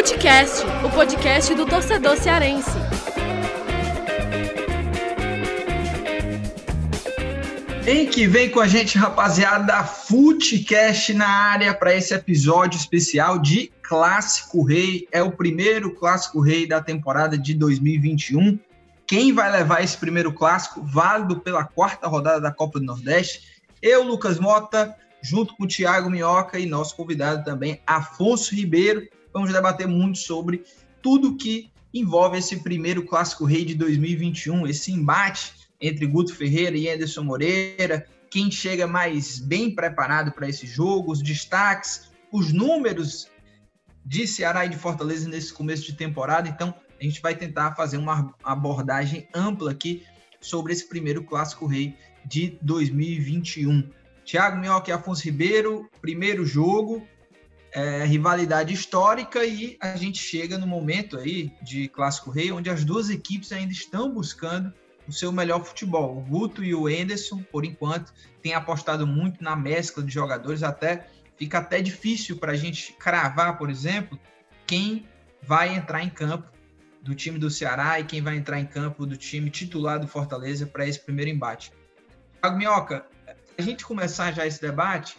Futecast, o podcast do torcedor cearense. Vem que vem com a gente, rapaziada, Futecast na área para esse episódio especial de Clássico Rei. É o primeiro Clássico Rei da temporada de 2021. Quem vai levar esse primeiro clássico, válido pela quarta rodada da Copa do Nordeste? Eu, Lucas Mota, junto com o Thiago Minhoca e nosso convidado também, Afonso Ribeiro. Vamos debater muito sobre tudo que envolve esse primeiro Clássico Rei de 2021, esse embate entre Guto Ferreira e Anderson Moreira, quem chega mais bem preparado para esse jogo, os destaques, os números de Ceará e de Fortaleza nesse começo de temporada. Então, a gente vai tentar fazer uma abordagem ampla aqui sobre esse primeiro Clássico Rei de 2021. Thiago Minhoca e Afonso Ribeiro, primeiro jogo, é, rivalidade histórica e a gente chega no momento aí de Clássico Rei, onde as duas equipes ainda estão buscando o seu melhor futebol. O Guto e o Enderson, por enquanto, têm apostado muito na mescla de jogadores, até fica até difícil para a gente cravar, por exemplo, quem vai entrar em campo do time do Ceará e quem vai entrar em campo do time titular do Fortaleza para esse primeiro embate. Thiago Minhoca, a gente começar já esse debate,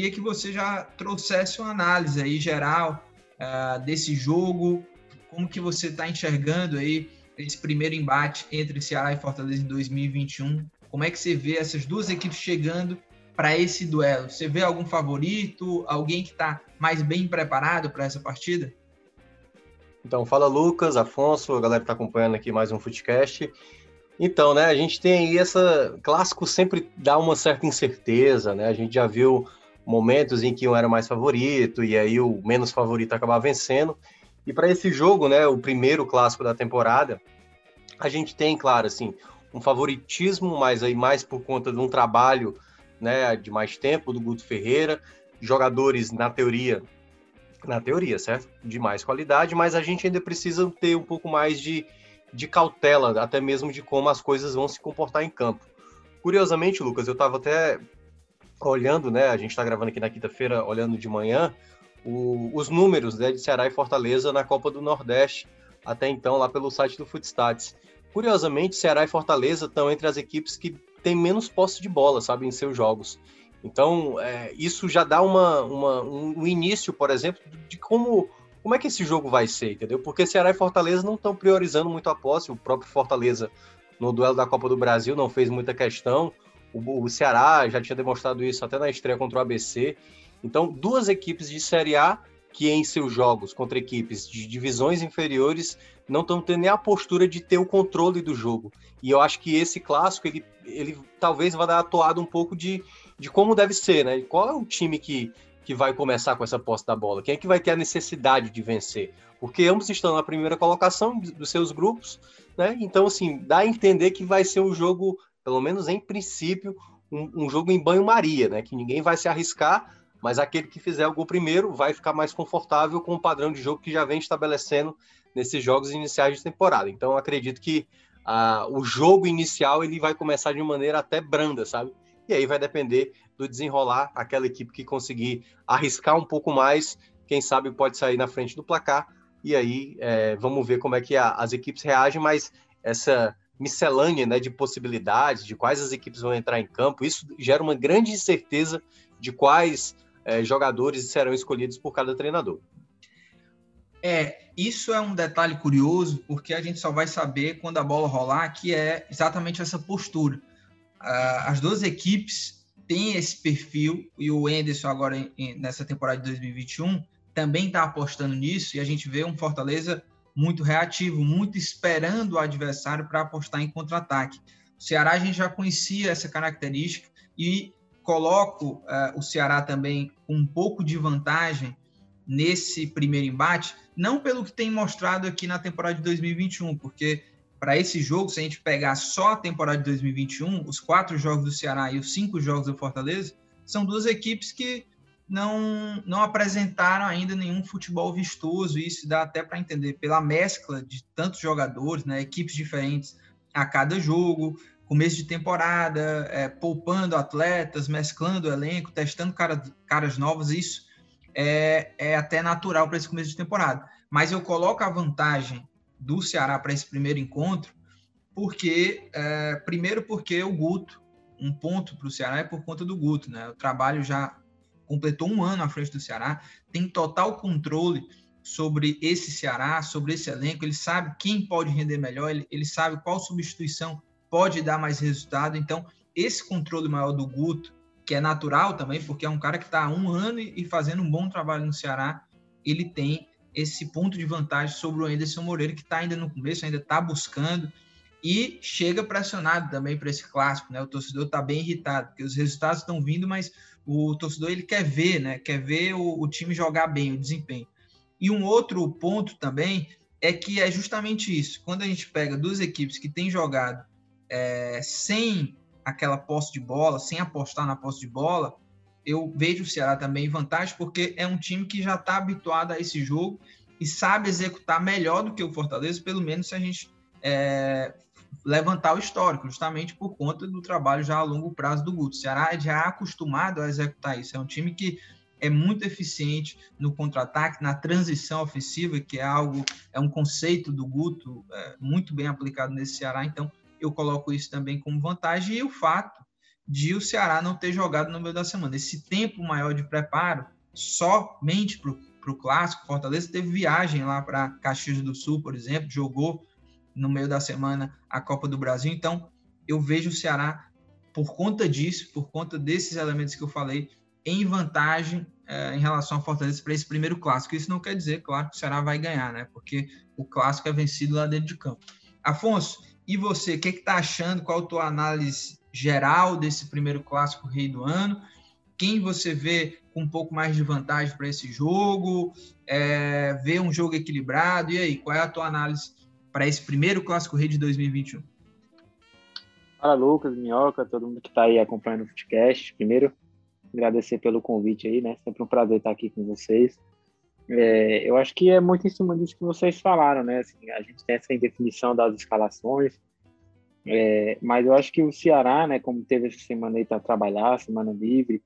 queria que você já trouxesse uma análise aí geral uh, desse jogo, como que você está enxergando aí esse primeiro embate entre Ceará e Fortaleza em 2021. Como é que você vê essas duas equipes chegando para esse duelo? Você vê algum favorito, alguém que está mais bem preparado para essa partida? Então, fala Lucas, Afonso, a galera que está acompanhando aqui mais um Footcast. Então, né, a gente tem aí essa. Clássico sempre dá uma certa incerteza, né? A gente já viu momentos em que um era mais favorito e aí o menos favorito acabava vencendo. E para esse jogo, né, o primeiro clássico da temporada, a gente tem, claro, assim, um favoritismo, mas aí mais por conta de um trabalho, né, de mais tempo do Guto Ferreira, jogadores na teoria, na teoria, certo? De mais qualidade, mas a gente ainda precisa ter um pouco mais de, de cautela, até mesmo de como as coisas vão se comportar em campo. Curiosamente, Lucas, eu estava até olhando, né? A gente está gravando aqui na quinta-feira, olhando de manhã, o, os números né, de Ceará e Fortaleza na Copa do Nordeste, até então, lá pelo site do Footstats. Curiosamente, Ceará e Fortaleza estão entre as equipes que têm menos posse de bola, sabe, em seus jogos. Então, é, isso já dá uma, uma, um início, por exemplo, de como, como é que esse jogo vai ser, entendeu? Porque Ceará e Fortaleza não estão priorizando muito a posse, o próprio Fortaleza no duelo da Copa do Brasil não fez muita questão, o, o Ceará já tinha demonstrado isso até na estreia contra o ABC, então, duas equipes de Série A que em seus jogos contra equipes de divisões inferiores não estão tendo nem a postura de ter o controle do jogo. E eu acho que esse clássico, ele, ele talvez vá dar atuado um pouco de, de como deve ser, né? Qual é o time que, que vai começar com essa posse da bola? Quem é que vai ter a necessidade de vencer? Porque ambos estão na primeira colocação dos seus grupos, né? Então, assim, dá a entender que vai ser um jogo, pelo menos em princípio, um, um jogo em banho-maria, né? Que ninguém vai se arriscar mas aquele que fizer o gol primeiro vai ficar mais confortável com o padrão de jogo que já vem estabelecendo nesses jogos iniciais de temporada. Então, acredito que ah, o jogo inicial ele vai começar de maneira até branda, sabe? E aí vai depender do desenrolar aquela equipe que conseguir arriscar um pouco mais, quem sabe pode sair na frente do placar. E aí é, vamos ver como é que a, as equipes reagem, mas essa miscelânea né, de possibilidades, de quais as equipes vão entrar em campo, isso gera uma grande incerteza de quais é, jogadores serão escolhidos por cada treinador. É, isso é um detalhe curioso, porque a gente só vai saber quando a bola rolar, que é exatamente essa postura. Uh, as duas equipes têm esse perfil, e o Enderson agora nessa temporada de 2021 também está apostando nisso, e a gente vê um Fortaleza muito reativo, muito esperando o adversário para apostar em contra-ataque. O Ceará a gente já conhecia essa característica, e coloco uh, o Ceará também com um pouco de vantagem nesse primeiro embate, não pelo que tem mostrado aqui na temporada de 2021, porque para esse jogo, se a gente pegar só a temporada de 2021, os quatro jogos do Ceará e os cinco jogos do Fortaleza, são duas equipes que não, não apresentaram ainda nenhum futebol vistoso, e isso dá até para entender pela mescla de tantos jogadores, né, equipes diferentes a cada jogo, começo de temporada, é, poupando atletas, mesclando o elenco, testando cara, caras novos, isso é, é até natural para esse começo de temporada. mas eu coloco a vantagem do Ceará para esse primeiro encontro, porque é, primeiro porque o Guto, um ponto para o Ceará é por conta do Guto, né? O trabalho já completou um ano à frente do Ceará, tem total controle sobre esse Ceará, sobre esse elenco, ele sabe quem pode render melhor, ele, ele sabe qual substituição pode dar mais resultado. Então, esse controle maior do Guto, que é natural também, porque é um cara que está há um ano e fazendo um bom trabalho no Ceará, ele tem esse ponto de vantagem sobre o Anderson Moreira, que está ainda no começo, ainda está buscando e chega pressionado também para esse clássico, né? O torcedor está bem irritado, porque os resultados estão vindo, mas o torcedor ele quer ver, né? Quer ver o, o time jogar bem, o desempenho. E um outro ponto também é que é justamente isso. Quando a gente pega duas equipes que têm jogado é, sem aquela posse de bola, sem apostar na posse de bola, eu vejo o Ceará também em vantagem, porque é um time que já está habituado a esse jogo e sabe executar melhor do que o Fortaleza, pelo menos se a gente é, levantar o histórico, justamente por conta do trabalho já a longo prazo do Guto. O Ceará é já acostumado a executar isso. É um time que é muito eficiente no contra-ataque, na transição ofensiva, que é algo, é um conceito do Guto é, muito bem aplicado nesse Ceará. Então, eu coloco isso também como vantagem. E o fato de o Ceará não ter jogado no meio da semana. Esse tempo maior de preparo, somente para o clássico, Fortaleza teve viagem lá para Caxias do Sul, por exemplo, jogou no meio da semana a Copa do Brasil. Então, eu vejo o Ceará, por conta disso, por conta desses elementos que eu falei, em vantagem é, em relação ao Fortaleza para esse primeiro clássico. Isso não quer dizer, claro, que o Ceará vai ganhar, né? Porque o clássico é vencido lá dentro de campo. Afonso, e você, o que está achando? Qual a tua análise geral desse primeiro clássico rei do ano? Quem você vê com um pouco mais de vantagem para esse jogo? É, vê um jogo equilibrado? E aí, qual é a tua análise para esse primeiro clássico rei de 2021? Fala, Lucas, Minhoca, todo mundo que está aí acompanhando o podcast. Primeiro, agradecer pelo convite aí, né? Sempre um prazer estar aqui com vocês. É, eu acho que é muito em cima disso que vocês falaram, né? Assim, a gente tem essa indefinição das escalações, é, mas eu acho que o Ceará, né, como teve essa semana aí para trabalhar, semana livre,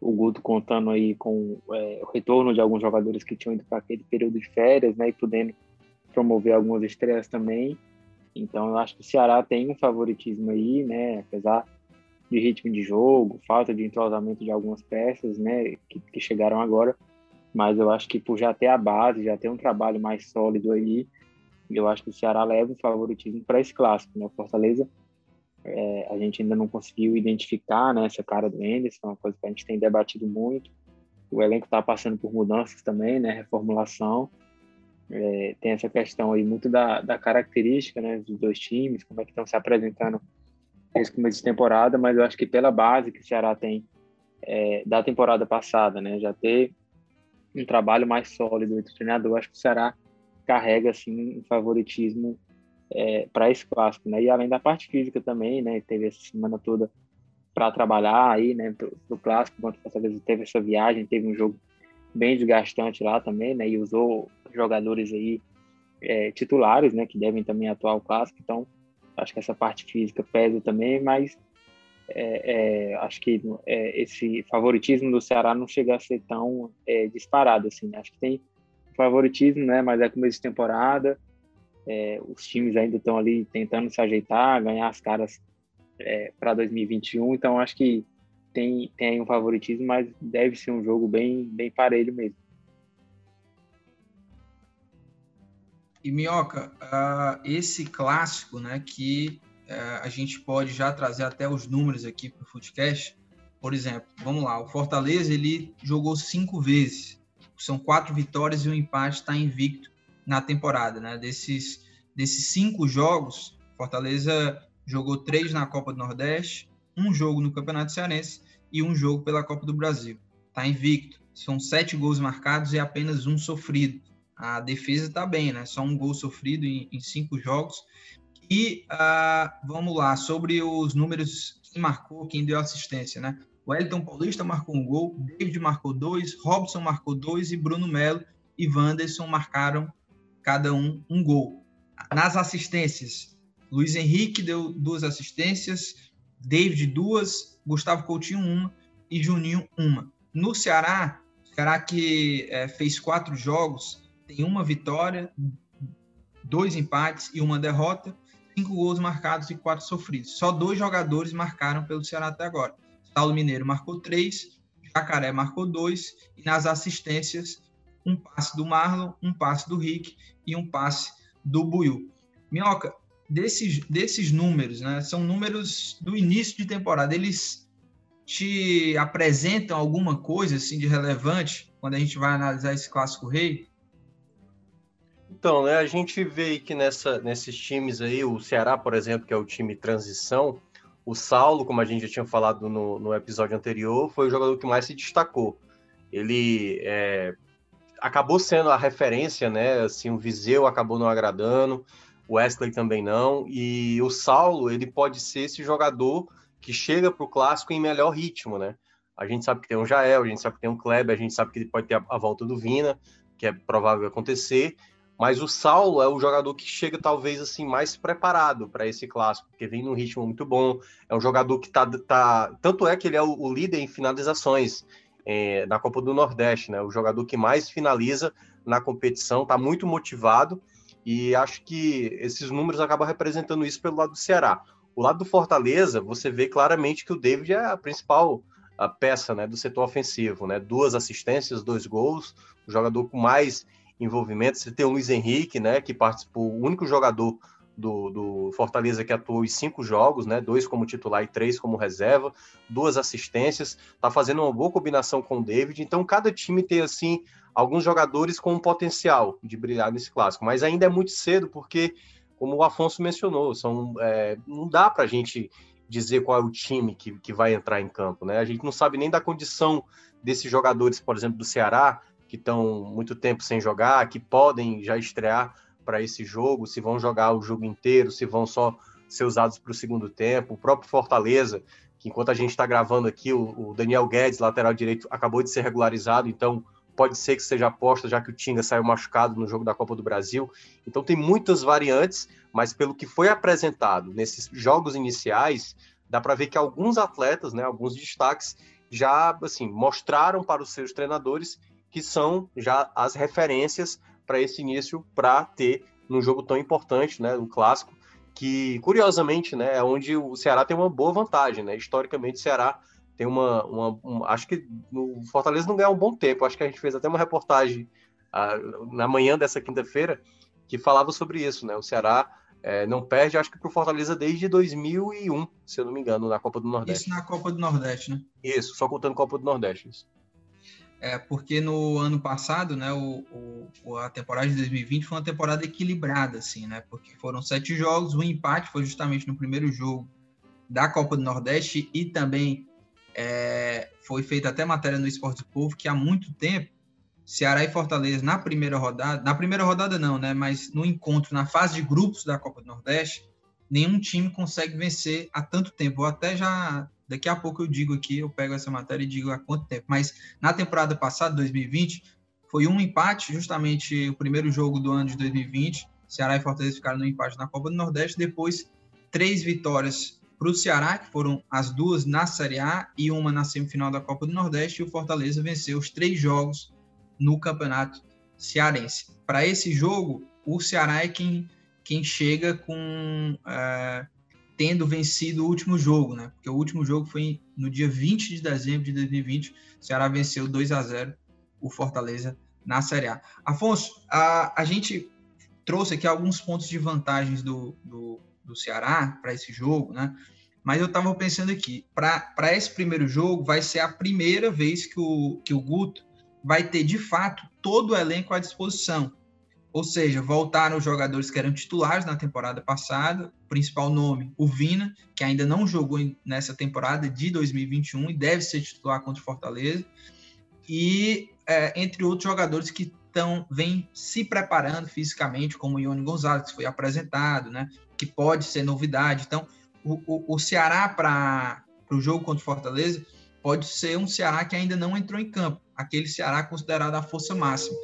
o Guto contando aí com é, o retorno de alguns jogadores que tinham ido para aquele período de férias, né, e podendo promover algumas estrelas também. Então eu acho que o Ceará tem um favoritismo aí, né, apesar de ritmo de jogo, falta de entrosamento de algumas peças, né, que, que chegaram agora, mas eu acho que por já ter a base, já ter um trabalho mais sólido aí, eu acho que o Ceará leva o favoritismo para esse clássico, né, o Fortaleza é, a gente ainda não conseguiu identificar né, essa cara do Enderson, é uma coisa que a gente tem debatido muito. O elenco está passando por mudanças também, né, reformulação. É, tem essa questão aí muito da, da característica né, dos dois times, como é que estão se apresentando esse começo de temporada, mas eu acho que pela base que o Ceará tem é, da temporada passada, né, já ter um trabalho mais sólido entre o treinador, acho que o Ceará carrega assim um favoritismo é, para esse clássico, né? E além da parte física também, né? Teve essa semana toda para trabalhar aí, né? Pro, pro clássico, enquanto o Fortaleza teve essa viagem, teve um jogo bem desgastante lá também, né? E usou jogadores aí é, titulares, né? Que devem também atuar o clássico. Então, acho que essa parte física pesa também, mas é, é, acho que é, esse favoritismo do Ceará não chega a ser tão é, disparado assim. Né? Acho que tem favoritismo, né? Mas é começo de temporada. É, os times ainda estão ali tentando se ajeitar, ganhar as caras para 2021. Então, acho que tem, tem um favoritismo, mas deve ser um jogo bem, bem parelho mesmo. E Minhoca, uh, esse clássico, né, que uh, a gente pode já trazer até os números aqui para o Footcast, por exemplo, vamos lá, o Fortaleza ele jogou cinco vezes, são quatro vitórias e um empate, está invicto na temporada, né? Desses, desses cinco jogos, Fortaleza jogou três na Copa do Nordeste, um jogo no Campeonato Cearense e um jogo pela Copa do Brasil. Está invicto. São sete gols marcados e apenas um sofrido. A defesa está bem, né? Só um gol sofrido em, em cinco jogos. E uh, vamos lá, sobre os números que marcou, quem deu assistência, né? O Elton Paulista marcou um gol, David marcou dois, Robson marcou dois e Bruno Melo e Wanderson marcaram cada um um gol. Nas assistências, Luiz Henrique deu duas assistências, David duas, Gustavo Coutinho uma e Juninho uma. No Ceará, Ceará que é, fez quatro jogos, tem uma vitória, dois empates e uma derrota, cinco gols marcados e quatro sofridos. Só dois jogadores marcaram pelo Ceará até agora. Saulo Mineiro marcou três, Jacaré marcou dois, e nas assistências, um passe do Marlon, um passe do Rick e um passe do Buiu. Minhoca, desses, desses números, né, são números do início de temporada, eles te apresentam alguma coisa assim de relevante quando a gente vai analisar esse clássico rei? Então, né, a gente vê que nessa, nesses times aí, o Ceará, por exemplo, que é o time transição, o Saulo, como a gente já tinha falado no, no episódio anterior, foi o jogador que mais se destacou. Ele é, acabou sendo a referência, né? Assim, o Viseu acabou não agradando, o Wesley também não, e o Saulo, ele pode ser esse jogador que chega para o clássico em melhor ritmo, né? A gente sabe que tem um Jael, a gente sabe que tem um Kleber, a gente sabe que ele pode ter a, a volta do Vina, que é provável acontecer, mas o Saulo é o jogador que chega talvez assim mais preparado para esse clássico, porque vem num ritmo muito bom. É um jogador que tá, tá tanto é que ele é o, o líder em finalizações é, na Copa do Nordeste, né? O jogador que mais finaliza na competição, tá muito motivado e acho que esses números acabam representando isso pelo lado do Ceará. O lado do Fortaleza, você vê claramente que o David é a principal a peça, né, do setor ofensivo, né? Duas assistências, dois gols, o jogador com mais envolvimento. Você tem o Luiz Henrique, né, que participou, o único jogador do, do, Fortaleza que atuou em cinco jogos, né? Dois como titular e três como reserva, duas assistências, tá fazendo uma boa combinação com o David. Então, cada time tem assim alguns jogadores com um potencial de brilhar nesse clássico, mas ainda é muito cedo porque, como o Afonso mencionou, são, é, não dá para a gente dizer qual é o time que, que vai entrar em campo, né? A gente não sabe nem da condição desses jogadores, por exemplo, do Ceará, que estão muito tempo sem jogar, que podem já estrear para esse jogo, se vão jogar o jogo inteiro, se vão só ser usados para o segundo tempo. O próprio Fortaleza, que enquanto a gente está gravando aqui, o, o, Daniel Guedes, lateral direito, acabou de ser regularizado, então pode ser que seja aposta, já que o Tinga saiu machucado no jogo da Copa do Brasil. Então tem muitas variantes, mas pelo que foi apresentado nesses jogos iniciais, dá para ver que alguns atletas, né, alguns destaques, já assim mostraram para os seus treinadores que são já as referências para esse início para ter num jogo tão importante, né, o clássico, que curiosamente, né, é onde o Ceará tem uma boa vantagem, né? Historicamente, o Ceará tem uma, uma, uma acho que o Fortaleza não ganha um bom tempo. Acho que a gente fez até uma reportagem uh, na manhã dessa quinta-feira que falava sobre isso, né? O Ceará é, não perde, acho que para o Fortaleza desde 2001, se eu não me engano, na Copa do Nordeste. Isso na Copa do Nordeste, né? Isso, só contando Copa do Nordeste. Isso. É, porque no ano passado, né, o, o, a temporada de 2020 foi uma temporada equilibrada, assim, né? Porque foram sete jogos, o empate foi justamente no primeiro jogo da Copa do Nordeste e também é, foi feita até matéria no Esporte do Povo que há muito tempo Ceará e Fortaleza na primeira rodada, na primeira rodada não, né? Mas no encontro, na fase de grupos da Copa do Nordeste, nenhum time consegue vencer há tanto tempo. Vou até já Daqui a pouco eu digo aqui, eu pego essa matéria e digo há quanto tempo. Mas na temporada passada, 2020, foi um empate, justamente o primeiro jogo do ano de 2020. Ceará e Fortaleza ficaram no empate na Copa do Nordeste. Depois, três vitórias para o Ceará, que foram as duas na Série A e uma na semifinal da Copa do Nordeste. E o Fortaleza venceu os três jogos no Campeonato Cearense. Para esse jogo, o Ceará é quem, quem chega com. É, tendo vencido o último jogo, né? Porque o último jogo foi no dia 20 de dezembro de 2020. O Ceará venceu 2 a 0 o Fortaleza na Série A. Afonso, a, a gente trouxe aqui alguns pontos de vantagens do, do, do Ceará para esse jogo, né? Mas eu estava pensando aqui, para esse primeiro jogo, vai ser a primeira vez que o, que o Guto vai ter de fato todo o elenco à disposição. Ou seja, voltaram os jogadores que eram titulares na temporada passada, o principal nome, o Vina, que ainda não jogou nessa temporada de 2021 e deve ser titular contra o Fortaleza, e é, entre outros jogadores que estão vêm se preparando fisicamente, como o Ione Gonzalez, que foi apresentado, né, que pode ser novidade. Então, o, o, o Ceará para o jogo contra o Fortaleza pode ser um Ceará que ainda não entrou em campo, aquele Ceará considerado a força máxima.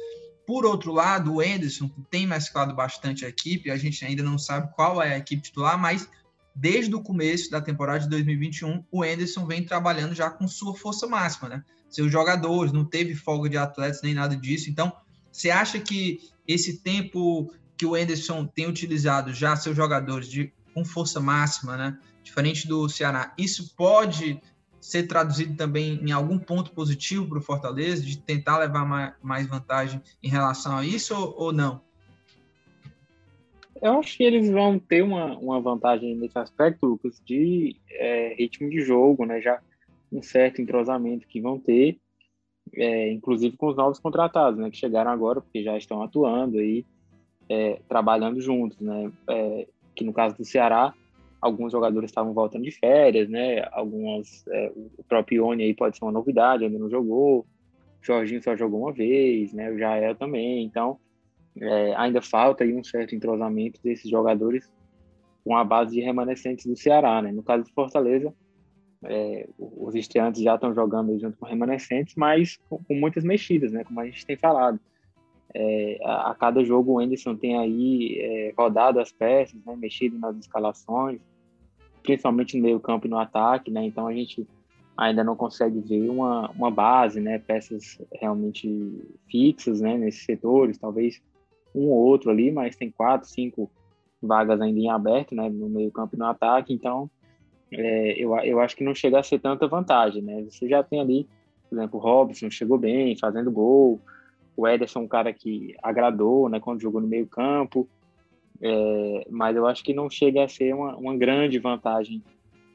Por outro lado, o Enderson tem mesclado bastante a equipe, a gente ainda não sabe qual é a equipe titular, mas desde o começo da temporada de 2021, o Enderson vem trabalhando já com sua força máxima, né? Seus jogadores, não teve folga de atletas nem nada disso. Então, você acha que esse tempo que o Anderson tem utilizado já seus jogadores de, com força máxima, né? Diferente do Ceará, isso pode ser traduzido também em algum ponto positivo para o Fortaleza, de tentar levar mais vantagem em relação a isso ou, não? Eu acho que eles vão ter uma, uma vantagem nesse aspecto, Lucas, de é, ritmo de jogo, né? Já um certo entrosamento que vão ter, é, inclusive com os novos contratados, né? Que chegaram agora, porque já estão atuando aí, é, trabalhando juntos, né? É, que no caso do Ceará, alguns jogadores estavam voltando de férias, né? Algumas, é, o próprio Ione aí pode ser uma novidade, ainda não jogou. O Jorginho só jogou uma vez, né? O Jael também. Então, é, ainda falta aí um certo entrosamento desses jogadores com a base de remanescentes do Ceará, né? No caso do Fortaleza, é, os estreantes já estão jogando junto com remanescentes, mas com, com, muitas mexidas, né? Como a gente tem falado. É, a, a, cada jogo o Anderson tem aí é, rodado as peças, né? mexido nas escalações, principalmente no meio campo e no ataque, né? Então a gente ainda não consegue ver uma, uma base, né? Peças realmente fixas, né? Nesses setores, talvez um ou outro ali, mas tem quatro, cinco vagas ainda em aberto, né? No meio campo e no ataque, então é, eu, eu acho que não chega a ser tanta vantagem, né? Você já tem ali, por exemplo, o Robson chegou bem, fazendo gol, o Ederson é um cara que agradou, né? Quando jogou no meio campo, é, mas eu acho que não chega a ser uma, uma grande vantagem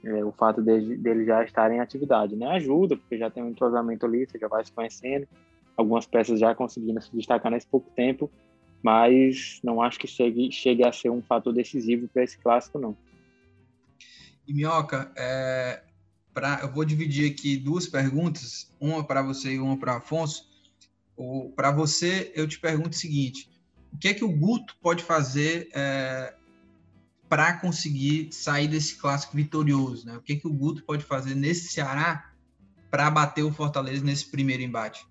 é, o fato dele, já estar em atividade, né? Ajuda, porque já tem um entrosamento ali, você já vai se conhecendo, algumas peças já conseguindo se destacar nesse pouco tempo, mas não acho que chegue, chegue a ser um fator decisivo para esse clássico, não. E Minhoca, é, pra, eu vou dividir aqui duas perguntas, uma para você e uma para Afonso. Para você, eu te pergunto o seguinte: o que é que o Guto pode fazer é, para conseguir sair desse clássico vitorioso? Né? O que é que o Guto pode fazer nesse Ceará para bater o Fortaleza nesse primeiro embate?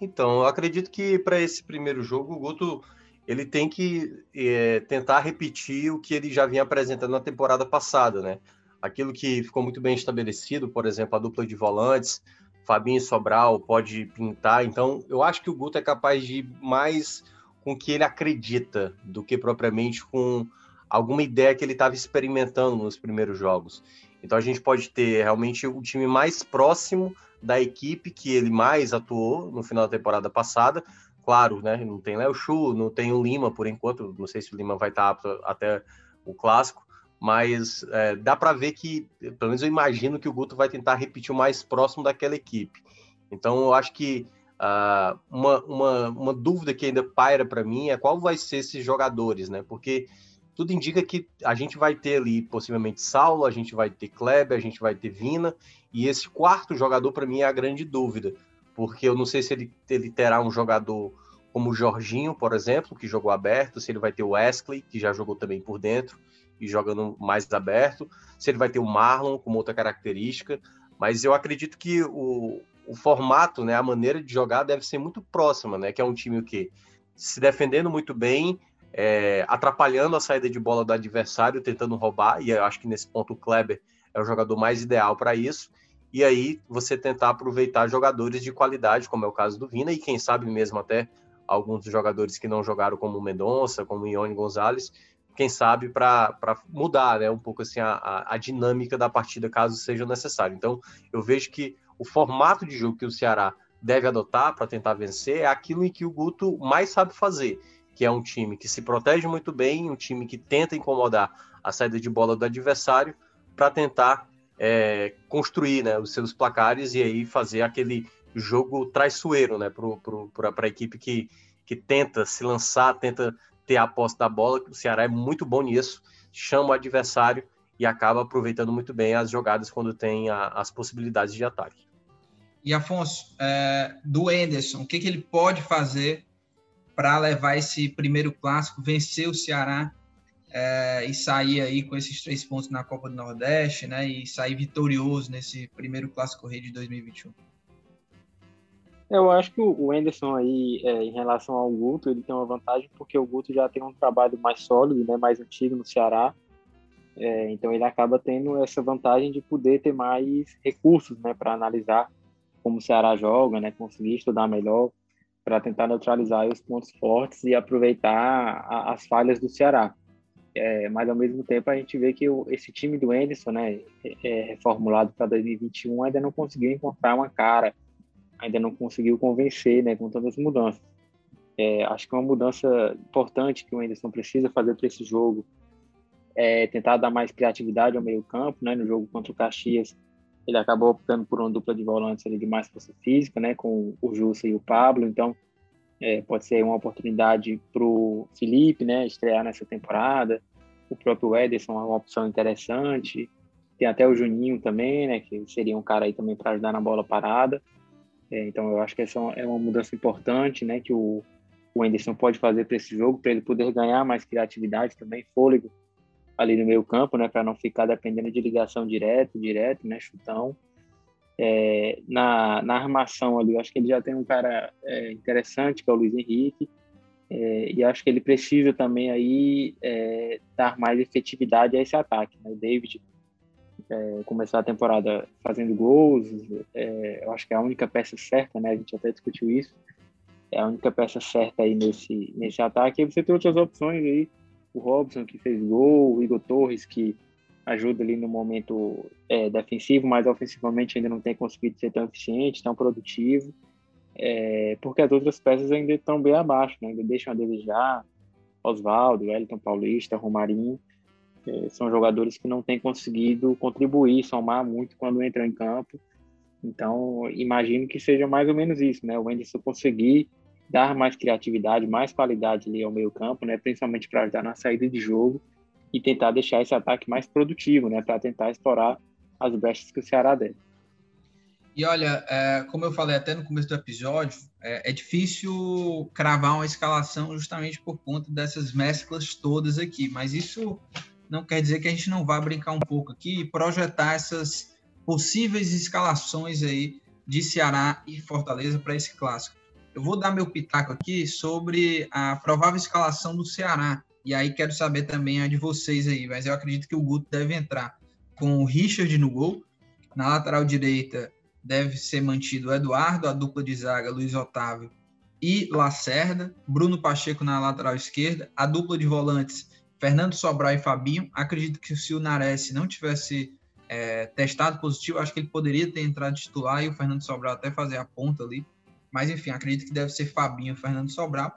Então, eu acredito que para esse primeiro jogo, o Guto ele tem que é, tentar repetir o que ele já vinha apresentando na temporada passada, né? Aquilo que ficou muito bem estabelecido, por exemplo, a dupla de volantes, Fabinho Sobral pode pintar. Então, eu acho que o Guto é capaz de ir mais com o que ele acredita do que propriamente com alguma ideia que ele estava experimentando nos primeiros jogos. Então, a gente pode ter realmente o time mais próximo da equipe que ele mais atuou no final da temporada passada. Claro, né? Não tem Léo Chu, não tem o Lima por enquanto. Não sei se o Lima vai estar apto até o clássico mas é, dá para ver que, pelo menos eu imagino que o Guto vai tentar repetir o mais próximo daquela equipe. Então eu acho que uh, uma, uma, uma dúvida que ainda paira para mim é qual vai ser esses jogadores, né? Porque tudo indica que a gente vai ter ali possivelmente Saulo, a gente vai ter Kleber, a gente vai ter Vina, e esse quarto jogador para mim é a grande dúvida, porque eu não sei se ele, ele terá um jogador como o Jorginho, por exemplo, que jogou aberto, se ele vai ter o Wesley, que já jogou também por dentro, e jogando mais aberto, se ele vai ter o Marlon como outra característica, mas eu acredito que o, o formato, né, a maneira de jogar deve ser muito próxima, né, que é um time que se defendendo muito bem, é, atrapalhando a saída de bola do adversário, tentando roubar, e eu acho que nesse ponto o Kleber é o jogador mais ideal para isso, e aí você tentar aproveitar jogadores de qualidade, como é o caso do Vina, e quem sabe mesmo até alguns jogadores que não jogaram como o Mendonça, como o Ione Gonzalez, quem sabe, para mudar né, um pouco assim, a, a dinâmica da partida, caso seja necessário. Então, eu vejo que o formato de jogo que o Ceará deve adotar para tentar vencer é aquilo em que o Guto mais sabe fazer, que é um time que se protege muito bem, um time que tenta incomodar a saída de bola do adversário para tentar é, construir né, os seus placares e aí fazer aquele jogo traiçoeiro né, para a equipe que, que tenta se lançar, tenta ter a posse da bola, o Ceará é muito bom nisso, chama o adversário e acaba aproveitando muito bem as jogadas quando tem a, as possibilidades de ataque. E Afonso, é, do Enderson, o que, que ele pode fazer para levar esse primeiro clássico, vencer o Ceará é, e sair aí com esses três pontos na Copa do Nordeste, né? E sair vitorioso nesse primeiro clássico rei de 2021? Eu acho que o Anderson aí, é, em relação ao Guto, ele tem uma vantagem porque o Guto já tem um trabalho mais sólido, né, mais antigo no Ceará. É, então ele acaba tendo essa vantagem de poder ter mais recursos, né, para analisar como o Ceará joga, né, conseguir estudar melhor para tentar neutralizar os pontos fortes e aproveitar a, as falhas do Ceará. É, mas ao mesmo tempo a gente vê que o, esse time do Anderson, né, é, é reformulado para 2021, ainda não conseguiu encontrar uma cara, ainda não conseguiu convencer, né, com todas as mudanças. É, acho que uma mudança importante que o Anderson precisa fazer para esse jogo é tentar dar mais criatividade ao meio campo, né, no jogo contra o Caxias ele acabou optando por uma dupla de volantes ali de mais força física, né, com o Jussa e o Pablo, então é, pode ser uma oportunidade para o Felipe, né, estrear nessa temporada, o próprio Ederson é uma opção interessante, tem até o Juninho também, né, que seria um cara aí também para ajudar na bola parada, então eu acho que essa é uma mudança importante, né, que o, o Anderson pode fazer para esse jogo, para ele poder ganhar mais criatividade também, fôlego, ali no meio campo, né, para não ficar dependendo de ligação direto, direto, né, chutão. É, na, na armação ali, eu acho que ele já tem um cara é, interessante, que é o Luiz Henrique, é, e acho que ele precisa também aí é, dar mais efetividade a esse ataque. Né? O David é, começar a temporada fazendo gols, é, eu acho que é a única peça certa, né? A gente até discutiu isso. É a única peça certa aí nesse, nesse ataque. E você tem outras opções aí, o Robson que fez gol, o Igor Torres que ajuda ali no momento é, defensivo, mas ofensivamente ainda não tem conseguido ser tão eficiente, tão produtivo, é, porque as outras peças ainda estão bem abaixo, né? ainda deixam a desejar. Oswaldo, Wellington Paulista, Romarinho, são jogadores que não têm conseguido contribuir, somar muito quando entram em campo. Então, imagino que seja mais ou menos isso, né? O Anderson conseguir dar mais criatividade, mais qualidade ali ao meio campo, né? Principalmente para ajudar na saída de jogo e tentar deixar esse ataque mais produtivo, né? Para tentar explorar as brechas que o Ceará der. E olha, é, como eu falei até no começo do episódio, é, é, difícil cravar uma escalação justamente por conta dessas mesclas todas aqui. Mas isso não quer dizer que a gente não vá brincar um pouco aqui e projetar essas possíveis escalações aí de Ceará e Fortaleza para esse clássico. Eu vou dar meu pitaco aqui sobre a provável escalação do Ceará. E aí quero saber também a de vocês aí, mas eu acredito que o Guto deve entrar com o Richard no gol. Na lateral direita deve ser mantido o Eduardo, a dupla de zaga Luiz Otávio e Lacerda, Bruno Pacheco na lateral esquerda, a dupla de volantes Fernando Sobral e Fabinho. Acredito que se o Nares não tivesse é, testado positivo, acho que ele poderia ter entrado titular e o Fernando Sobral até fazer a ponta ali. Mas enfim, acredito que deve ser Fabinho Fernando Sobral.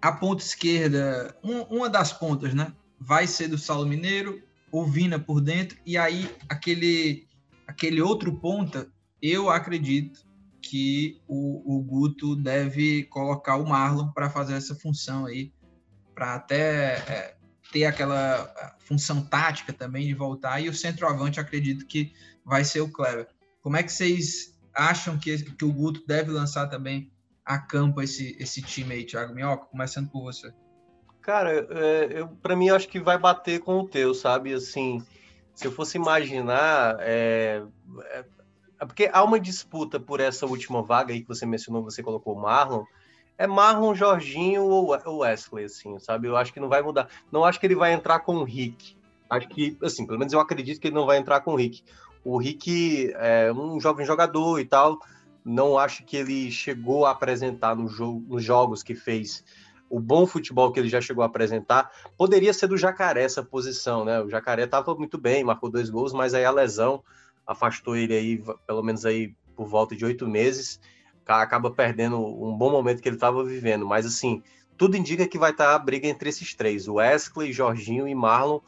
A ponta esquerda, um, uma das pontas, né? Vai ser do Saulo Mineiro, o Vina por dentro, e aí aquele, aquele outro ponta, eu acredito que o, o Guto deve colocar o Marlon para fazer essa função aí, para até é, ter aquela função tática também de voltar. E o centroavante, acredito que vai ser o Clever. Como é que vocês acham que, que o Guto deve lançar também a campo esse, esse time aí, Thiago Minhoca? Começando por você. Cara, é, eu, para mim, acho que vai bater com o teu, sabe? Assim, se eu fosse imaginar, é, é, é, porque há uma disputa por essa última vaga aí que você mencionou, você colocou o Marlon. É Marlon, Jorginho ou Wesley, assim, sabe? Eu acho que não vai mudar. Não acho que ele vai entrar com o Rick. Acho que, assim, pelo menos eu acredito que ele não vai entrar com o Rick. O Rick é um jovem jogador e tal. Não acho que ele chegou a apresentar no jogo, nos jogos que fez o bom futebol que ele já chegou a apresentar. Poderia ser do Jacaré essa posição, né? O Jacaré estava muito bem, marcou dois gols, mas aí a lesão afastou ele aí, pelo menos aí por volta de oito meses. Acaba perdendo um bom momento que ele estava vivendo. Mas assim, tudo indica que vai estar tá a briga entre esses três: o Wesley, Jorginho e Marlon.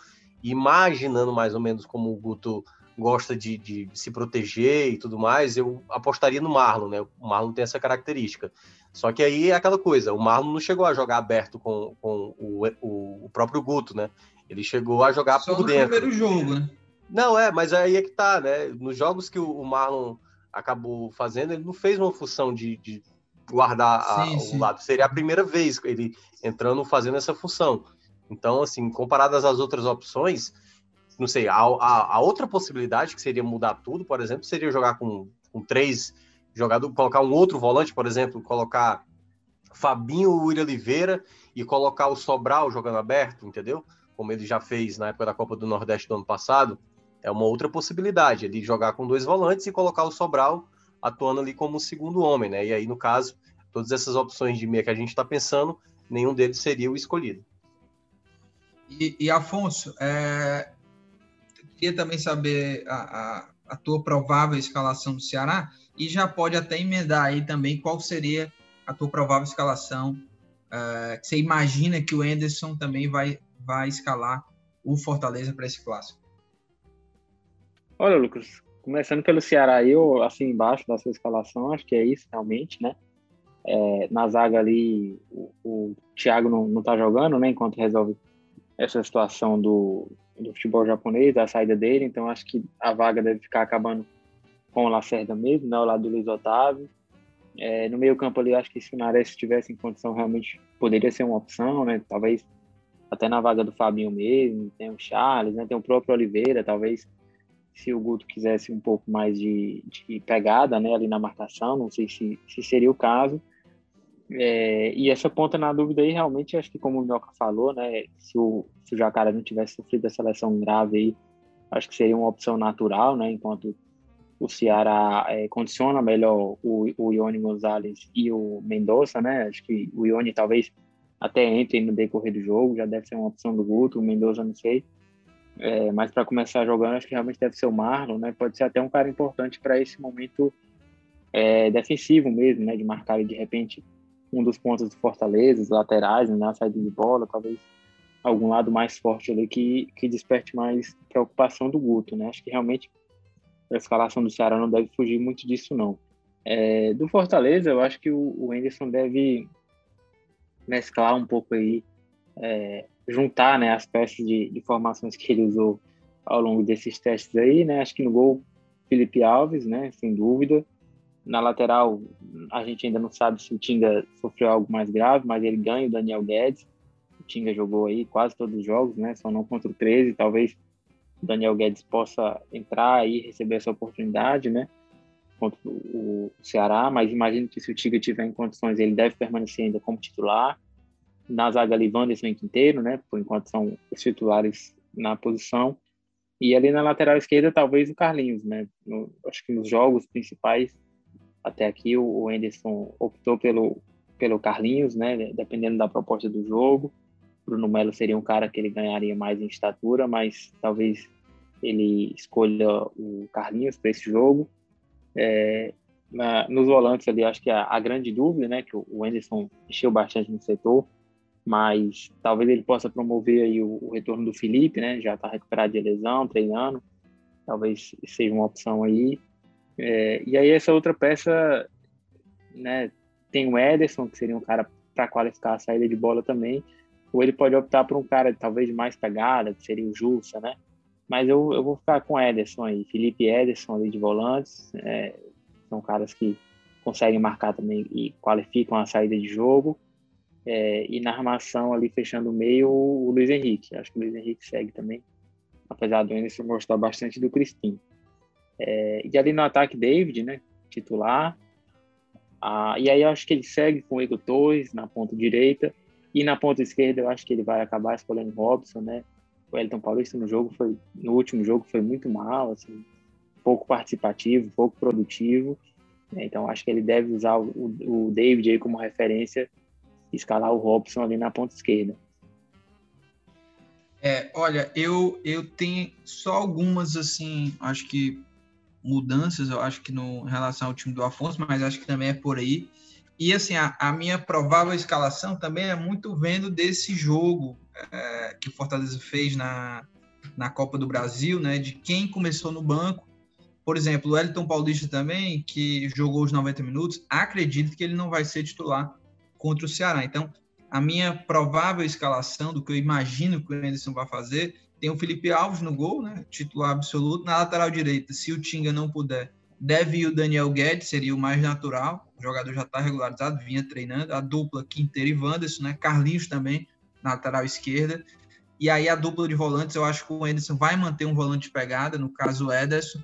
Imaginando mais ou menos como o Guto gosta de, de, se proteger e tudo mais, eu apostaria no Marlon, né? O Marlon tem essa característica. Só que aí é aquela coisa, o Marlon não chegou a jogar aberto com, com o, o, o próprio Guto, né? Ele chegou a jogar Só por no dentro. primeiro jogo, né? Não, é, mas aí é que tá, né? Nos jogos que o Marlon acabou fazendo, ele não fez uma função de, de guardar sim, a, sim. o lado. Seria a primeira vez ele entrando fazendo essa função. Então, assim, comparadas às outras opções, não sei, a, a, a, outra possibilidade que seria mudar tudo, por exemplo, seria jogar com, com três jogadores, colocar um outro volante, por exemplo, colocar Fabinho Uri Oliveira e colocar o Sobral jogando aberto, entendeu? Como ele já fez na época da Copa do Nordeste do ano passado. É uma outra possibilidade, ele jogar com dois volantes e colocar o Sobral atuando ali como segundo homem, né? E aí, no caso, Todas essas opções de meia que a gente está pensando, nenhum deles seria o escolhido. E, e Afonso, é, queria também saber a, a, a, tua provável escalação do Ceará e já pode até emendar aí também qual seria a tua provável escalação é, você imagina que o Anderson também vai, vai escalar o Fortaleza para esse clássico. Olha, Lucas, começando pelo Ceará, eu assim embaixo da sua escalação, acho que é isso realmente, né? É, na zaga ali, o, o Thiago não, não tá jogando, né? Enquanto resolve essa situação do, do futebol japonês, da saída dele, então acho que a vaga deve ficar acabando com o Lacerda mesmo, né? Ao lado do Luiz Otávio. É, no meio campo ali, acho que se o Nares estivesse em condição, realmente poderia ser uma opção, né? Talvez até na vaga do Fabinho mesmo, tem o Charles, né? Tem o próprio Oliveira, talvez se o Guto quisesse um pouco mais de, de pegada né, ali na marcação, não sei se, se seria o caso. É, e essa ponta na dúvida aí, realmente, acho que como o Minhoca falou, né, se o, se o Jacaré não tivesse sofrido essa lesão grave aí, acho que seria uma opção natural, né, enquanto o Ceará é, condiciona melhor o, o Ione Gonzalez e o Mendonça, né, acho que o Ione talvez até entre no decorrer do jogo, já deve ser uma opção do Guto, o Mendonça não sei, é, mas para começar jogando, acho que realmente deve ser o Marlon, né? Pode ser até um cara importante para esse momento é, defensivo mesmo, né? De marcar de repente um dos pontos do Fortaleza, os laterais, né? Na saída de bola, talvez algum lado mais forte ali que, que desperte mais preocupação do Guto, né? Acho que realmente a escalação do Ceará não deve fugir muito disso, não. É, do Fortaleza, eu acho que o, o Anderson deve mesclar um pouco aí é, juntar né, as peças de, de formações que ele usou ao longo desses testes aí, né? Acho que no gol, Felipe Alves, né? Sem dúvida. Na lateral, a gente ainda não sabe se o Tinga sofreu algo mais grave, mas ele ganha o Daniel Guedes. O Tinga jogou aí quase todos os jogos, né? Só não contra o 13. Talvez o Daniel Guedes possa entrar e receber essa oportunidade, né? Contra o Ceará, mas imagino que se o Tinga tiver em condições, ele deve permanecer ainda como titular na zaga ali Wanderson e Quinteiro, né? Por enquanto são os titulares na posição. E ali na lateral esquerda, talvez o Carlinhos, né? No, acho que nos jogos principais, até aqui, o Anderson optou pelo, pelo Carlinhos, né? Dependendo da proposta do jogo. Bruno Melo seria um cara que ele ganharia mais em estatura, mas talvez ele escolha o Carlinhos para esse jogo. É, na, nos volantes ali, acho que a, a, grande dúvida, né? Que o Anderson encheu bastante no setor, mas talvez ele possa promover aí o, o retorno do Felipe, né? Já está recuperado de lesão, treinando, talvez seja uma opção aí. É, e aí essa outra peça, né? Tem o Ederson, que seria um cara para qualificar a saída de bola também, ou ele pode optar por um cara talvez mais pegada, que seria o Jussa, né? Mas eu, eu vou ficar com Ederson aí, Felipe Ederson ali de volantes, é, são caras que conseguem marcar também e qualificam a saída de jogo. É, e na armação ali fechando o meio, o Luiz Henrique. Acho que o Luiz Henrique segue também, apesar do Anderson gostar bastante do Cristinho. É, e ali no ataque, David, né? Titular. Ah, e aí eu acho que ele segue com o Igor Torres na ponta direita. E na ponta esquerda eu acho que ele vai acabar escolhendo Robson, né? O Elton Paulista no jogo foi, no último jogo foi muito mal, assim, pouco participativo, pouco produtivo. Né? Então acho que ele deve usar o, o David aí como referência escalar o Robson ali na ponta esquerda. É, olha, eu, eu tenho só algumas, assim, acho que mudanças, eu acho que no em relação ao time do Afonso, mas acho que também é por aí. E, assim, a, a minha provável escalação também é muito vendo desse jogo é, que o Fortaleza fez na, na Copa do Brasil, né, de quem começou no banco. Por exemplo, o Elton Paulista também, que jogou os 90 minutos, acredito que ele não vai ser titular contra o Ceará. Então, a minha provável escalação do que eu imagino que o Anderson vai fazer, tem o Felipe Alves no gol, né, titular absoluto. Na lateral direita, se o Tinga não puder, deve ir o Daniel Guedes, seria o mais natural. O jogador já está regularizado, vinha treinando. A dupla Quinteiro e Wanderson, né, Carlinhos também na lateral esquerda. E aí a dupla de volantes, eu acho que o Anderson vai manter um volante de pegada, no caso o Ederson.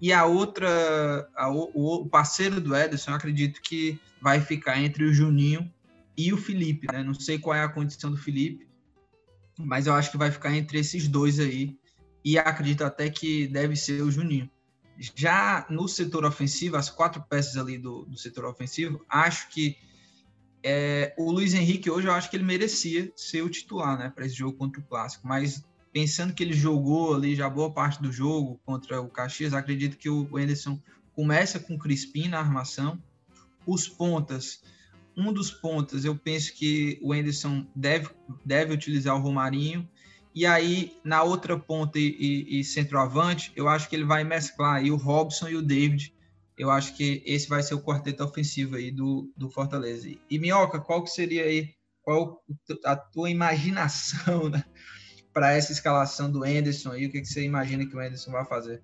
E a outra, a, o, o, parceiro do Ederson, eu acredito que vai ficar entre o Juninho e o Felipe, né? Não sei qual é a condição do Felipe, mas eu acho que vai ficar entre esses dois aí. E acredito até que deve ser o Juninho. Já no setor ofensivo, as quatro peças ali do, do setor ofensivo, acho que É, o Luiz Henrique hoje eu acho que ele merecia ser o titular, né, para esse jogo contra o Clássico, mas pensando que ele jogou ali já boa parte do jogo contra o Caxias, acredito que o Anderson começa com o Crispim na armação. Os pontas, um dos pontas, eu penso que o Anderson deve, deve utilizar o Romarinho. E aí, na outra ponta e, e, e centroavante, eu acho que ele vai mesclar aí o Robson e o David. Eu acho que esse vai ser o quarteto ofensivo aí do, do Fortaleza. E Minhoca, qual que seria aí, qual a tua imaginação né, para essa escalação do Anderson aí? O que, que você imagina que o Anderson vai fazer?